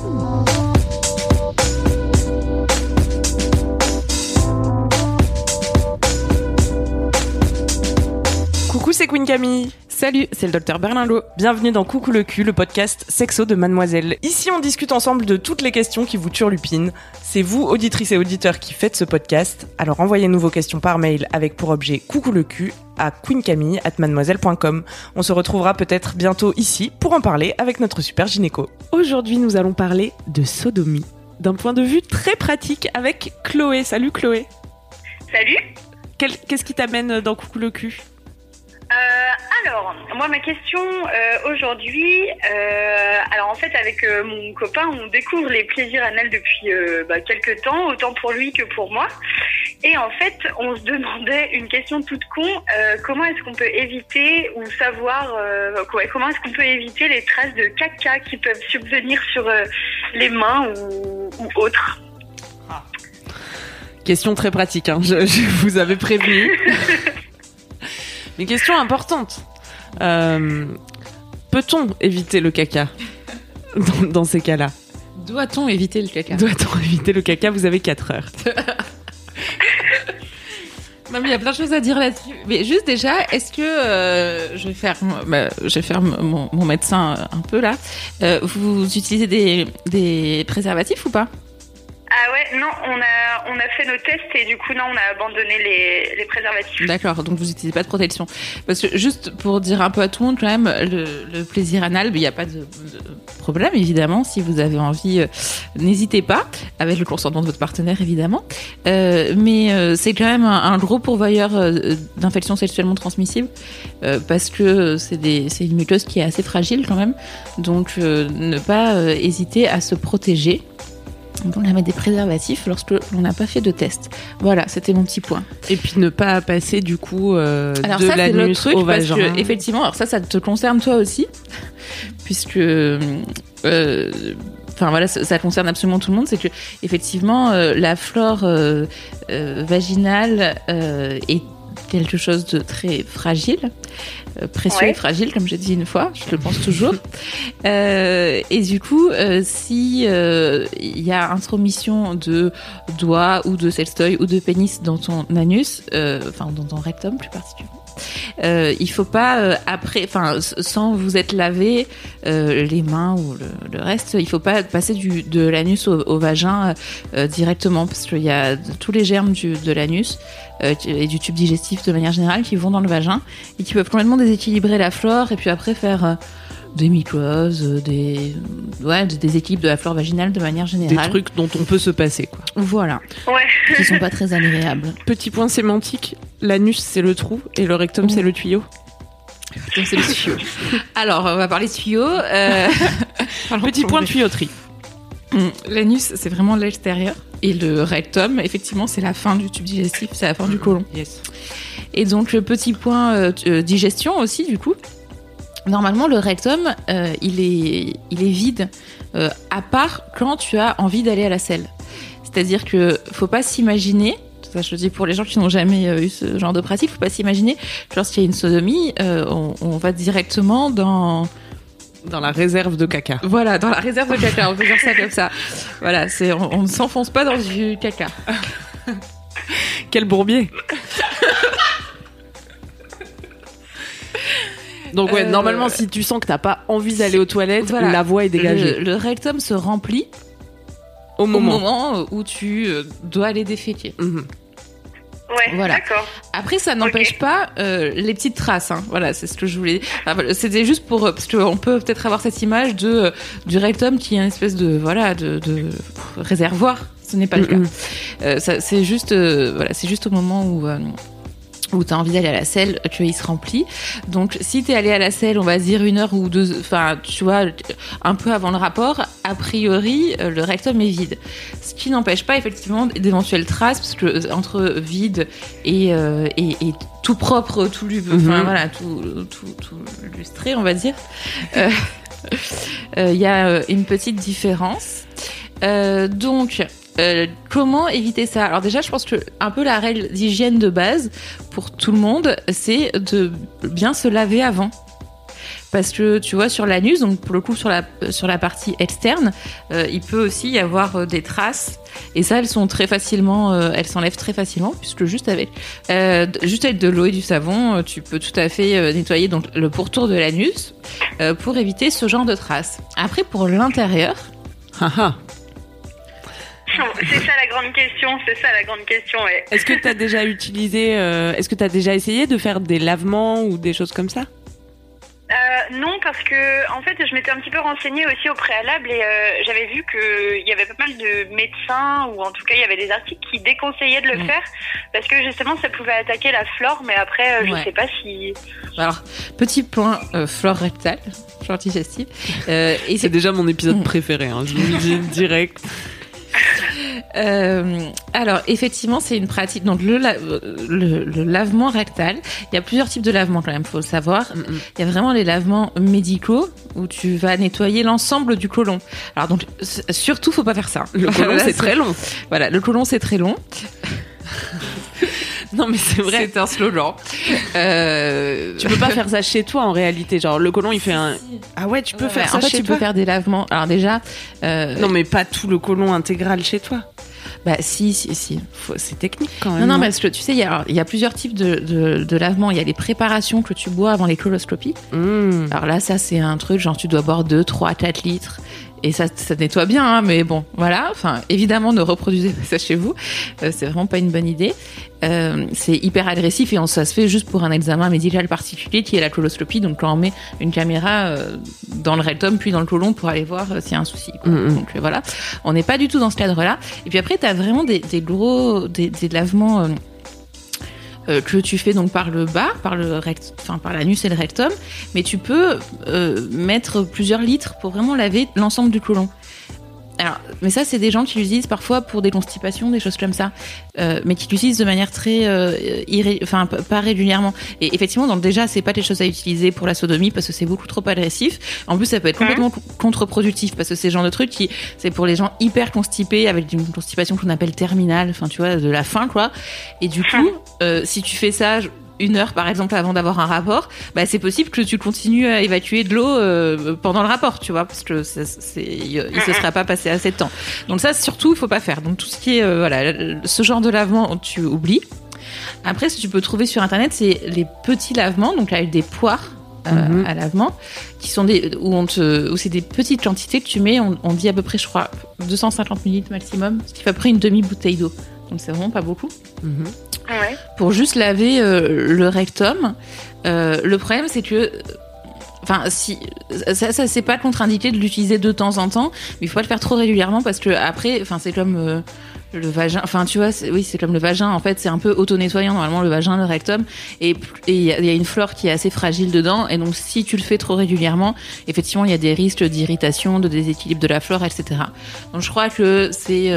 Coucou, c'est Queen Camille. Salut, c'est le docteur Berlinlot. Bienvenue dans Coucou le cul, le podcast sexo de Mademoiselle. Ici, on discute ensemble de toutes les questions qui vous turlupinent. C'est vous, auditrices et auditeurs, qui faites ce podcast. Alors envoyez-nous vos questions par mail avec pour objet Coucou le cul à queencamille@mademoiselle.com. On se retrouvera peut-être bientôt ici pour en parler avec notre super gynéco. Aujourd'hui, nous allons parler de sodomie d'un point de vue très pratique avec Chloé. Salut Chloé. Salut. Qu'est-ce qui t'amène dans Coucou le cul? Alors, moi, ma question euh, aujourd'hui, euh, alors en fait, avec euh, mon copain, on découvre les plaisirs anals depuis bah, quelques temps, autant pour lui que pour moi. Et en fait, on se demandait une question toute con comment est-ce qu'on peut éviter ou savoir, comment est-ce qu'on peut éviter les traces de caca qui peuvent subvenir sur les mains ou, ou autres? Question très pratique, hein. je, je vous avais prévenu. Mais question importante. Euh, Peut-on éviter le caca dans, dans ces cas-là Doit-on éviter le caca Doit-on éviter le caca Vous avez 4 heures. Non, mais il y a plein de choses à dire là-dessus. Mais juste déjà, est-ce que euh, je vais faire, bah, je vais faire mon, mon médecin un peu là. Euh, vous utilisez des, des préservatifs ou pas? Ah ouais, non, on a, on a fait nos tests et du coup, non, on a abandonné les, les préservatifs. D'accord, donc vous n'utilisez pas de protection. Parce que juste pour dire un peu à tout le monde, quand même, le, plaisir anal, il n'y a pas de, problème, évidemment. Si vous avez envie, euh, n'hésitez pas, avec le consentement de votre partenaire, évidemment. Euh, mais euh, c'est quand même un, un gros pourvoyeur d'infections sexuellement transmissibles, parce que c'est une muqueuse qui est assez fragile quand même. Donc, ne pas hésiter à se protéger. Donc, on a mettre des préservatifs lorsque l'on n'a pas fait de test. Voilà, c'était mon petit point. Et puis ne pas passer du coup euh, Alors de ça, c'est le l'anus truc au parce vagin. que effectivement, alors ça, ça te concerne toi aussi, puisque, euh, enfin voilà, ça, ça concerne absolument tout le monde. C'est que effectivement, euh, la flore euh, euh, vaginale est quelque chose de très fragile, euh, précieux Ouais. et fragile, comme j'ai dit une fois, je le pense toujours. Euh, et du coup, euh, si euh, il y a intromission de doigts ou de sextoy ou de pénis dans ton anus, euh, enfin dans ton rectum plus particulièrement, euh, il faut pas euh, après, enfin sans vous être lavé euh, les mains ou le, le reste, il faut pas passer du, de l'anus au, au vagin euh, directement parce qu'il y a tous les germes du, de l'anus euh, et du tube digestif de manière générale qui vont dans le vagin et qui peuvent complètement déséquilibrer la flore et puis après faire euh, des mycoses, euh, des ouais, des déséquilibres de la flore vaginale de manière Des générale. trucs dont on peut se passer quoi. Voilà, Ouais. qui sont pas très agréables. Petit point sémantique, l'anus c'est le trou et le rectum c'est le tuyau. Donc, c'est le tuyau. Alors, on va parler tuyau. Euh... Petit point tuyauterie. Hum, L'anus, c'est vraiment l'extérieur. Et le rectum, effectivement, c'est la fin du tube digestif, c'est la fin du côlon. Yes. Et donc, le petit point euh, euh, digestion aussi, du coup. Normalement, le rectum, euh, il, est, il est vide, euh, à part quand tu as envie d'aller à la selle. C'est-à-dire que faut pas s'imaginer, ça je le dis pour les gens qui n'ont jamais eu ce genre de pratique, faut pas s'imaginer que lorsqu'il y a une sodomie, euh, on, on va directement dans Dans la réserve de caca. voilà, dans la réserve de caca, on peut dire ça comme ça. Voilà, c'est on, ne s'enfonce pas dans du caca. Quel bourbier Donc ouais, Euh, normalement, si tu sens que t'as pas envie d'aller aux toilettes, Voilà. la voie est dégagée. Le, le rectum se remplit Au au moment. moment où tu euh, dois aller déféquer. Mhm. Ouais, Voilà. d'accord. Après, ça n'empêche pas euh, les petites traces. Hein. Voilà, c'est ce que je voulais. Enfin, C'était juste pour euh, parce qu'on peut peut-être avoir cette image de euh, du rectum qui est une espèce de voilà de, de réservoir. Ce n'est pas le Mhm. cas. Euh, ça- c'est juste euh, voilà, c'est juste au moment où ou tu as envie d'aller à la selle, tu vois, il se remplit. Donc, si tu es allé à la selle, on va dire une heure ou deux, enfin, tu vois, un peu avant le rapport, a priori, euh, le rectum est vide. Ce qui n'empêche pas, effectivement, d'éventuelles traces, parce que euh, entre vide et, euh, et, et tout propre, tout, lu- enfin, voilà, tout, tout, tout lustré, on va dire, euh, euh, il y a une petite différence. Donc, euh, comment éviter ça? Alors déjà, je pense que un peu la règle d'hygiène de base pour tout le monde, c'est de bien se laver avant. Parce que tu vois sur l'anus, donc pour le coup sur la sur la partie externe, euh, il peut aussi y avoir euh, des traces et ça elles sont très facilement, elles s'enlèvent très facilement puisque juste avec juste avec de l'eau et du savon, tu peux tout à fait nettoyer donc le pourtour de l'anus pour éviter ce genre de traces. Après pour l'intérieur, C'est ça la grande question, c'est ça la grande question, ouais. Est-ce que tu as déjà utilisé, euh, est-ce que tu as déjà essayé de faire des lavements ou des choses comme ça? Euh, non, parce que en fait, je m'étais un petit peu renseignée aussi au préalable et euh, j'avais vu qu'il y avait pas mal de médecins ou en tout cas il y avait des articles qui déconseillaient de le Mm. faire parce que justement ça pouvait attaquer la flore, mais après euh, je Ouais. sais pas si. alors petit point euh, flore rectale, flore digestive, euh, et C'est déjà mon épisode préféré, hein, je vous le dis direct. Euh, alors effectivement, c'est une pratique. Donc le, la- le, le lavement rectal, il y a plusieurs types de lavements quand même, faut le savoir. Il y a vraiment les lavements médicaux où tu vas nettoyer l'ensemble du côlon. Alors donc surtout, faut pas faire ça. Le côlon, c'est très long. Voilà, le côlon c'est très long. Non, mais c'est vrai. C'est un slogan. Euh, Tu peux pas faire ça chez toi en réalité. Genre, le colon, il fait un. Ah ouais, tu peux Ouais, faire ça en fait, chez tu toi. peux faire des lavements. Alors déjà, euh, Non, mais pas tout le colon intégral chez toi. bah si, si, si. C'est technique quand même. Non, non, parce que tu sais, il y a, il y a plusieurs types de, de, de lavements. Il y a les préparations que tu bois avant les coloscopies. Mmh. Alors là, ça, c'est un truc, genre, tu dois boire 2, 3, 4 litres. Et ça, ça nettoie bien, hein, mais bon, voilà. Enfin, évidemment, ne reproduisez pas ça chez vous. Euh, c'est vraiment pas une bonne idée. Euh, c'est hyper agressif et on, ça se fait juste pour un examen médical particulier qui est la coloscopie. Donc, quand on met une caméra euh, dans le rectum puis dans le côlon pour aller voir euh, s'il y a un souci. quoi. Mhm. Donc, voilà. On n'est pas du tout dans ce cadre-là. Et puis après, tu as vraiment des, des gros, des, des lavements. Euh, que tu fais donc par le bas, par l'anus et le rectum, mais tu peux euh, mettre plusieurs litres pour vraiment laver l'ensemble du côlon. Alors, mais ça, c'est des gens qui l'utilisent parfois pour des constipations, des choses comme ça, euh, mais qui l'utilisent de manière très, euh, irré- enfin, pas régulièrement. Et effectivement, donc déjà, c'est pas des choses à utiliser pour la sodomie parce que c'est beaucoup trop agressif. En plus, ça peut être complètement co- contre-productif parce que c'est le genre de truc qui, c'est pour les gens hyper constipés avec une constipation qu'on appelle terminale, enfin, tu vois, de la faim, quoi. Et du coup, euh, si tu fais ça, une heure par exemple avant d'avoir un rapport, bah c'est possible que tu continues à évacuer de l'eau euh, pendant le rapport, tu vois, parce que ça, il il se sera pas passé assez de temps. Donc ça surtout il faut pas faire. Donc tout ce qui est euh, voilà ce genre de lavement tu oublies. Après ce que tu peux trouver sur internet c'est les petits lavements donc avec des poires. euh, Mhm. à lavement qui sont des où on te où c'est des petites quantités que tu mets on, on dit à peu près je crois 250 ml maximum ce qui fait à peu près une demi bouteille d'eau donc c'est vraiment pas beaucoup Mhm. Pour juste laver euh, le rectum. Euh, le problème, c'est que. Enfin, si ça, ça c'est pas contre-indiqué de l'utiliser de temps en temps, mais il faut pas le faire trop régulièrement parce que après, enfin, c'est comme euh, le vagin. Enfin, tu vois, oui, c'est comme le vagin. En fait, c'est un peu auto-nettoyant normalement le vagin, le rectum, et il y, a une flore qui est assez fragile dedans, et donc si tu le fais trop régulièrement, effectivement, il y a des risques d'irritation, de déséquilibre de la flore, etc. Donc, je crois que c'est,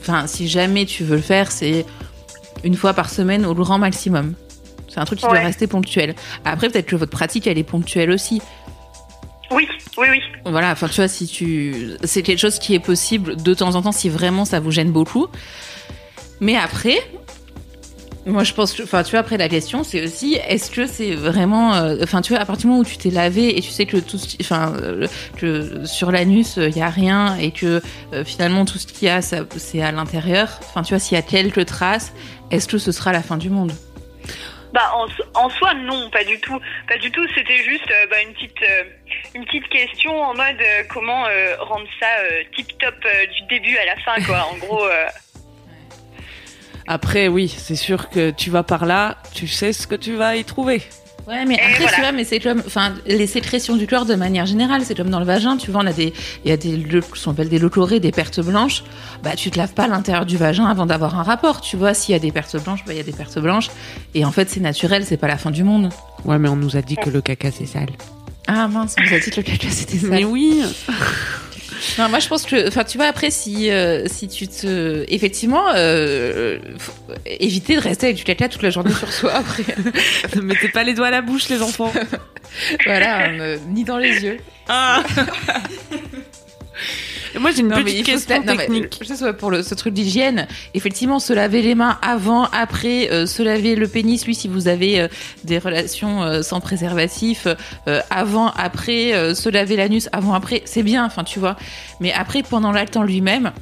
enfin, si jamais tu veux le faire, c'est une fois par semaine au grand maximum. C'est un truc qui doit rester ponctuel. Après, peut-être que votre pratique, elle est ponctuelle aussi. Oui, oui, oui. Voilà, enfin, tu vois, si tu. C'est quelque chose qui est possible de temps en temps si vraiment ça vous gêne beaucoup. Mais après. Moi, je pense que, enfin, tu vois, après la question, c'est aussi, est-ce que c'est vraiment, euh, enfin, tu vois, à partir du moment où tu t'es lavé et tu sais que tout, enfin, euh, que sur l'anus il y a rien et que euh, finalement tout ce qu'il y a, c'est à l'intérieur. Enfin, tu vois, s'il y a quelques traces, est-ce que ce sera la fin du monde? Bah en, en soi non, pas du tout, pas du tout. C'était juste euh, bah, une petite euh, une petite question en mode euh, comment euh, rendre ça tip top du début à la fin quoi. En gros. Après, oui, c'est sûr que tu vas par là, tu sais ce que tu vas y trouver. Ouais, mais Et après, voilà. tu vois, mais c'est comme, enfin, les sécrétions du chlore de manière générale, c'est comme dans le vagin, tu vois, on a des, il y a des, le- ce qu'on appelle des leucorrhées, des pertes blanches. Bah, tu te laves pas l'intérieur du vagin avant d'avoir un rapport, tu vois. S'il y a des pertes blanches, bah, il y a des pertes blanches. Et en fait, c'est naturel, c'est pas la fin du monde. Ouais, mais on nous a dit que le caca c'est sale. Ah mince, on nous a dit que le caca c'était ça. Mais oui. Non, moi je pense que, enfin, tu vois, après, si, euh, si tu te, effectivement, euh, faut éviter de rester avec du caca toute la journée sur soi après. ne mettez pas les doigts à la bouche, les enfants. voilà, euh, ni dans les yeux. Ah. Moi, j'ai une Non, mais petite question la- non, mais, technique. juste ouais, pour le, ce truc d'hygiène, effectivement, se laver les mains avant, après, euh, se laver le pénis, lui, si vous avez euh, des relations euh, sans préservatif, avant, après, se laver l'anus avant, après, c'est bien, enfin, tu vois. Mais après, pendant l'acte en lui-même,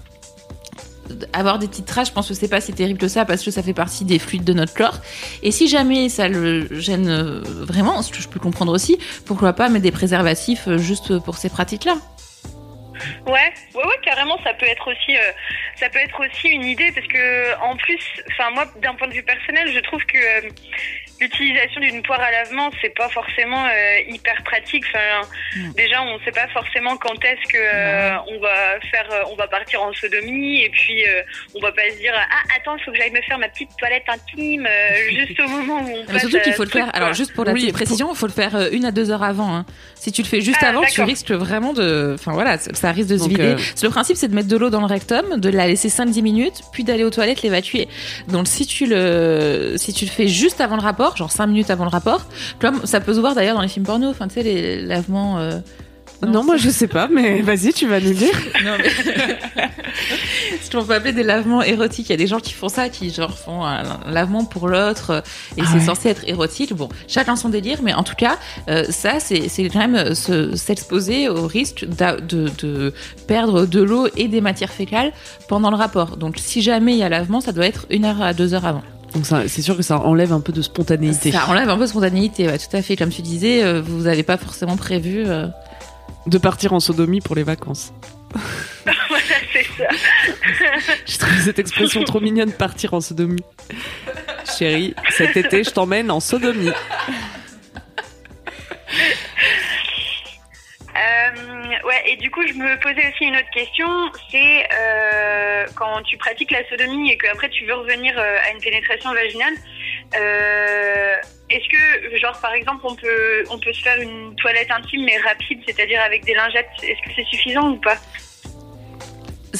avoir des petites traces, je pense que c'est pas si terrible que ça parce que ça fait partie des fluides de notre corps. Et si jamais ça le gêne vraiment, ce que je peux comprendre aussi, pourquoi pas mettre des préservatifs juste pour ces pratiques-là? Ouais, ouais, ouais, carrément, ça peut être aussi, euh, ça peut être aussi une idée parce que en plus, enfin moi, d'un point de vue personnel, je trouve que euh, l'utilisation d'une poire à lavement, c'est pas forcément euh, hyper pratique. Enfin, Mm. déjà, on sait pas forcément quand est-ce que euh, on va faire, euh, on va partir en sodomie, et puis euh, on va pas se dire ah attends, il faut que j'aille me faire ma petite toilette intime euh, juste au moment où on Mais passe. surtout qu'il faut le faire. quoi. Alors juste pour la Oui, petite précision, il faut le faire une à deux heures avant. hein. Si tu le fais juste Ah, avant, tu risques vraiment de. Enfin voilà, ça risque de se Donc, vider. euh, Le principe, c'est de mettre de l'eau dans le rectum, de la laisser 5-10 minutes, puis d'aller aux toilettes l'évacuer. Donc si tu le si tu le fais juste avant le rapport, genre 5 minutes avant le rapport, comme ça peut se voir d'ailleurs dans les films porno. Enfin tu sais les lavements. euh, Non, moi je sais pas, mais vas-y, tu vas nous dire. non, mais. Ce qu'on peut appeler des lavements érotiques. Il y a des gens qui font ça, qui genre font un lavement pour l'autre, euh, et Ah c'est ouais. censé être érotique. Bon, chacun son délire, mais en tout cas, euh, ça, c'est quand même se- s'exposer au risque de perdre de l'eau et des matières fécales pendant le rapport. Donc, si jamais il y a lavement, ça doit être une heure à deux heures avant. Donc c'est sûr que ça enlève un peu de spontanéité. Ça enlève un peu de spontanéité, ouais, tout à fait. Comme tu disais, euh, vous n'avez pas forcément prévu. euh, De partir en sodomie pour les vacances. voilà, c'est ça. J'ai trouvé cette expression trop mignonne, partir en sodomie. Chérie, cet été, je t'emmène en sodomie. Ouais, et du coup, je me posais aussi une autre question, c'est euh, quand tu pratiques la sodomie et qu'après tu veux revenir euh, à une pénétration vaginale, euh, est-ce que, genre, par exemple, on peut, on peut se faire une toilette intime mais rapide, c'est-à-dire avec des lingettes, est-ce que c'est suffisant ou pas?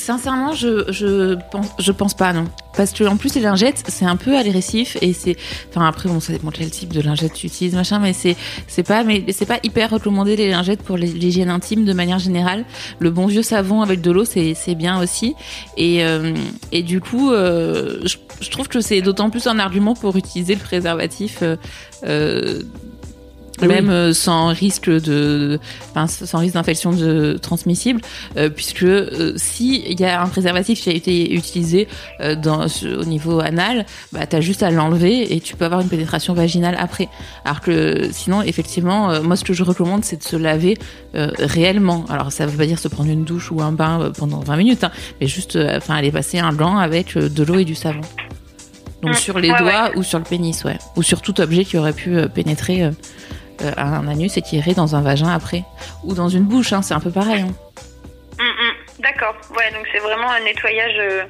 Sincèrement, je, je pense, je pense pas, non. Parce que, en plus, les lingettes, c'est un peu agressif et c'est, enfin, après, bon, ça dépend quel type de lingette tu utilises, machin, mais c'est, c'est pas, mais c'est pas hyper recommandé les lingettes pour l'hygiène intime de manière générale. Le bon vieux savon avec de l'eau, c'est, c'est bien aussi. Et, euh, et du coup, euh, je, je trouve que c'est d'autant plus un argument pour utiliser le préservatif, euh, Ah oui. même euh, sans risque de, enfin, sans risque d'infection de transmissible, euh, puisque euh, si il y a un préservatif qui a été utilisé dans, au niveau anal, bah t'as juste à l'enlever et tu peux avoir une pénétration vaginale après. Alors que sinon, effectivement, moi ce que je recommande, c'est de se laver réellement. Alors ça veut pas dire se prendre une douche ou un bain pendant 20 minutes, hein, mais juste, enfin, aller passer un gant avec de l'eau et du savon. Donc Mm, sur les doigts ou sur le pénis, ouais, ou sur tout objet qui aurait pu pénétrer. Euh, à un anus et qui irait dans un vagin après ou dans une bouche hein, c'est un peu pareil hein. Hum, hum, D'accord, ouais, donc c'est vraiment un nettoyage, euh,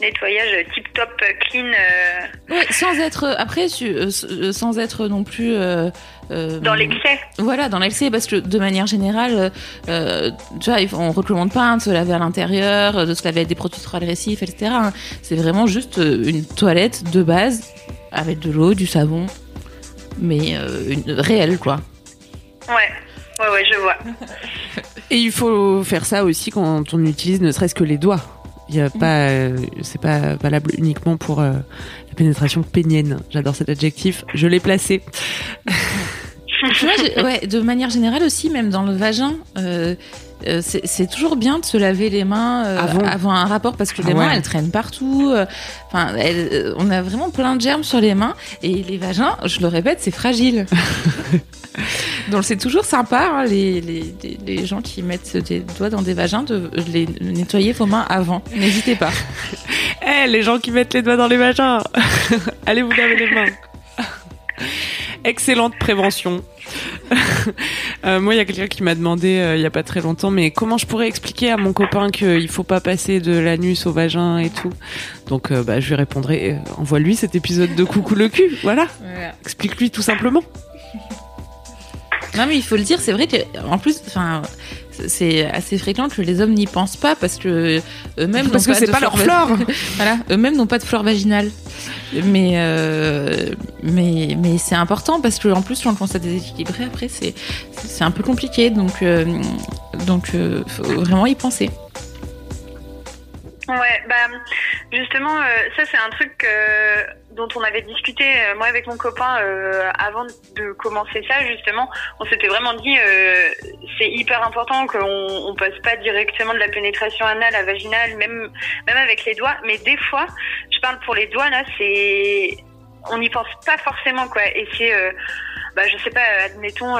nettoyage tip top clean. euh, Ouais, sans être après sans être non plus euh, dans l'excès. voilà dans l'excès parce que de manière générale euh, tu vois on recommande pas hein, de se laver à l'intérieur de se laver avec des produits trop agressifs etc hein. c'est vraiment juste une toilette de base avec de l'eau du savon mais euh, une réelle quoi Ouais, ouais, ouais, je vois. Et il faut faire ça aussi quand on utilise ne serait-ce que les doigts. Il y a pas, euh, c'est pas valable uniquement pour euh, la pénétration pénienne. J'adore cet adjectif. Je l'ai placé. tu vois, j'ai- ouais, de manière générale aussi, même dans le vagin, euh, euh, c'est toujours bien de se laver les mains euh, Avant. avant. un rapport parce que les Ah mains elles traînent partout. euh, Enfin, euh, on a vraiment plein de germes sur les mains et les vagins, je le répète, c'est fragile. Donc c'est toujours sympa hein, les, les, les, les gens qui mettent des doigts dans des vagins de les nettoyer vos mains avant. N'hésitez pas. Eh, les gens qui mettent les doigts dans les vagins Allez vous laver les mains Excellente prévention. Euh, moi, il y a quelqu'un qui m'a demandé euh, il y a pas très longtemps, mais comment je pourrais expliquer à mon copain qu'il faut pas passer de l'anus au vagin et tout? Donc, euh, bah, je lui répondrai euh, envoie-lui cet épisode de Coucou le cul. Voilà, Voilà. explique-lui tout simplement. Non mais il faut le dire, c'est vrai que en plus, enfin, c'est assez fréquent que les hommes n'y pensent pas parce que eux-mêmes Parce n'ont que c'est de pas leur flore- voilà, eux-mêmes n'ont pas de flore vaginale. Mais euh, mais mais c'est important parce que en plus quand on commence à déséquilibrer après c'est c'est un peu compliqué donc euh, donc euh, faut vraiment y penser. Ouais, bah justement, euh, ça c'est un truc euh, dont on avait discuté euh, moi avec mon copain euh, avant de commencer ça justement. On s'était vraiment dit euh, c'est hyper important qu'on on passe pas directement de la pénétration anale à vaginale, même avec les doigts. Mais des fois, je parle pour les doigts là, c'est on n'y pense pas forcément quoi. Et c'est bah je sais pas, admettons.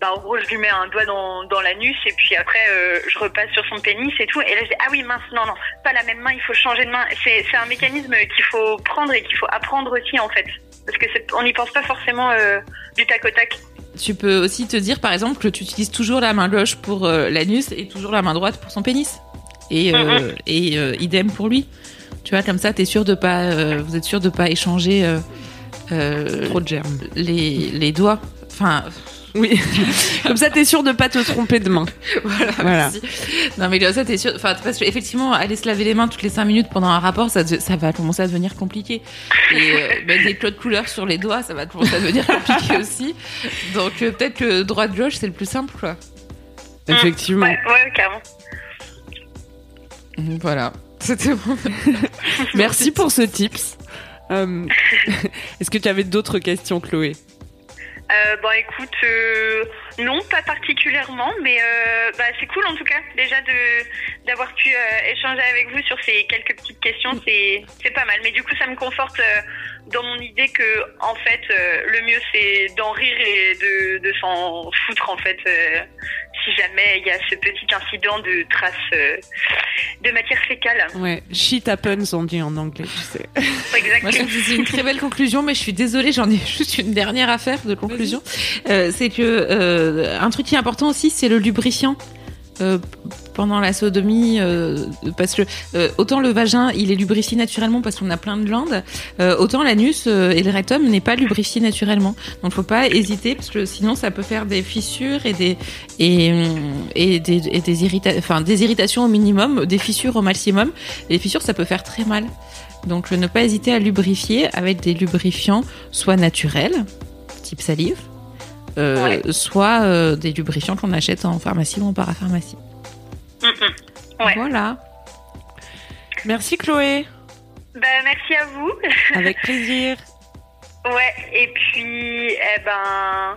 Bah, en gros, je lui mets un doigt dans, dans l'anus et puis après, euh, je repasse sur son pénis et tout. Et là, je dis, ah oui, mince, non, non, pas la même main, il faut changer de main. C'est, c'est un mécanisme qu'il faut prendre et qu'il faut apprendre aussi, en fait. Parce que c'est, on n'y pense pas forcément euh, du tac au tac. Tu peux aussi te dire par exemple que tu utilises toujours la main gauche pour euh, l'anus et toujours la main droite pour son pénis. Et euh, et euh, idem pour lui. Tu vois comme ça t'es sûr de pas euh, vous êtes sûr de pas échanger euh, euh, Trop de germes. les les doigts. Enfin Oui. Comme ça, t'es sûr de pas te tromper de main. voilà. Voilà. merci. Non mais comme ça t'es sûr. Enfin parce que effectivement aller se laver les mains toutes les cinq minutes pendant un rapport ça ça va commencer à devenir compliqué. Et euh, mettre des codes couleurs sur les doigts ça va commencer à devenir compliqué aussi. Donc euh, peut-être que droite gauche c'est le plus simple quoi. Effectivement. Ouais, ouais, carrément. Voilà. C'était bon. Merci pour ce tips. Euh, Est-ce que tu avais d'autres questions, Chloé? Euh, bon, écoute, euh, non, pas particulièrement, mais euh, bah, c'est cool en tout cas, déjà de d'avoir pu euh, échanger avec vous sur ces quelques petites questions, c'est c'est pas mal. Mais du coup, ça me conforte euh, dans mon idée que, en fait, euh, le mieux c'est d'en rire et de, de s'en foutre en fait, euh, si jamais il y a ce petit incident de traces euh, de matière fécale. Ouais, shit happens, on dit en anglais, tu sais. Moi, je Exactement. c'est une très belle conclusion, mais je suis désolée, j'en ai juste une dernière affaire de conclusion. C'est que un truc qui est important aussi, c'est le lubrifiant. Euh, pendant la sodomie, euh, parce que euh, autant le vagin il est lubrifié naturellement parce qu'on a plein de glandes, autant l'anus et le rectum n'est pas lubrifié naturellement. Donc faut pas hésiter parce que sinon ça peut faire des fissures et des et, des des, irrita enfin, des irritations au minimum, des fissures au maximum. Et les fissures ça peut faire très mal. Donc ne pas hésiter à lubrifier avec des lubrifiants soit naturels, type salive, euh, Ouais. soit euh, des lubrifiants qu'on achète en pharmacie ou en parapharmacie. Mm, mm. Ouais. Voilà. Merci, Chloé. Bah, merci à vous. Avec plaisir. Ouais, et puis, eh ben,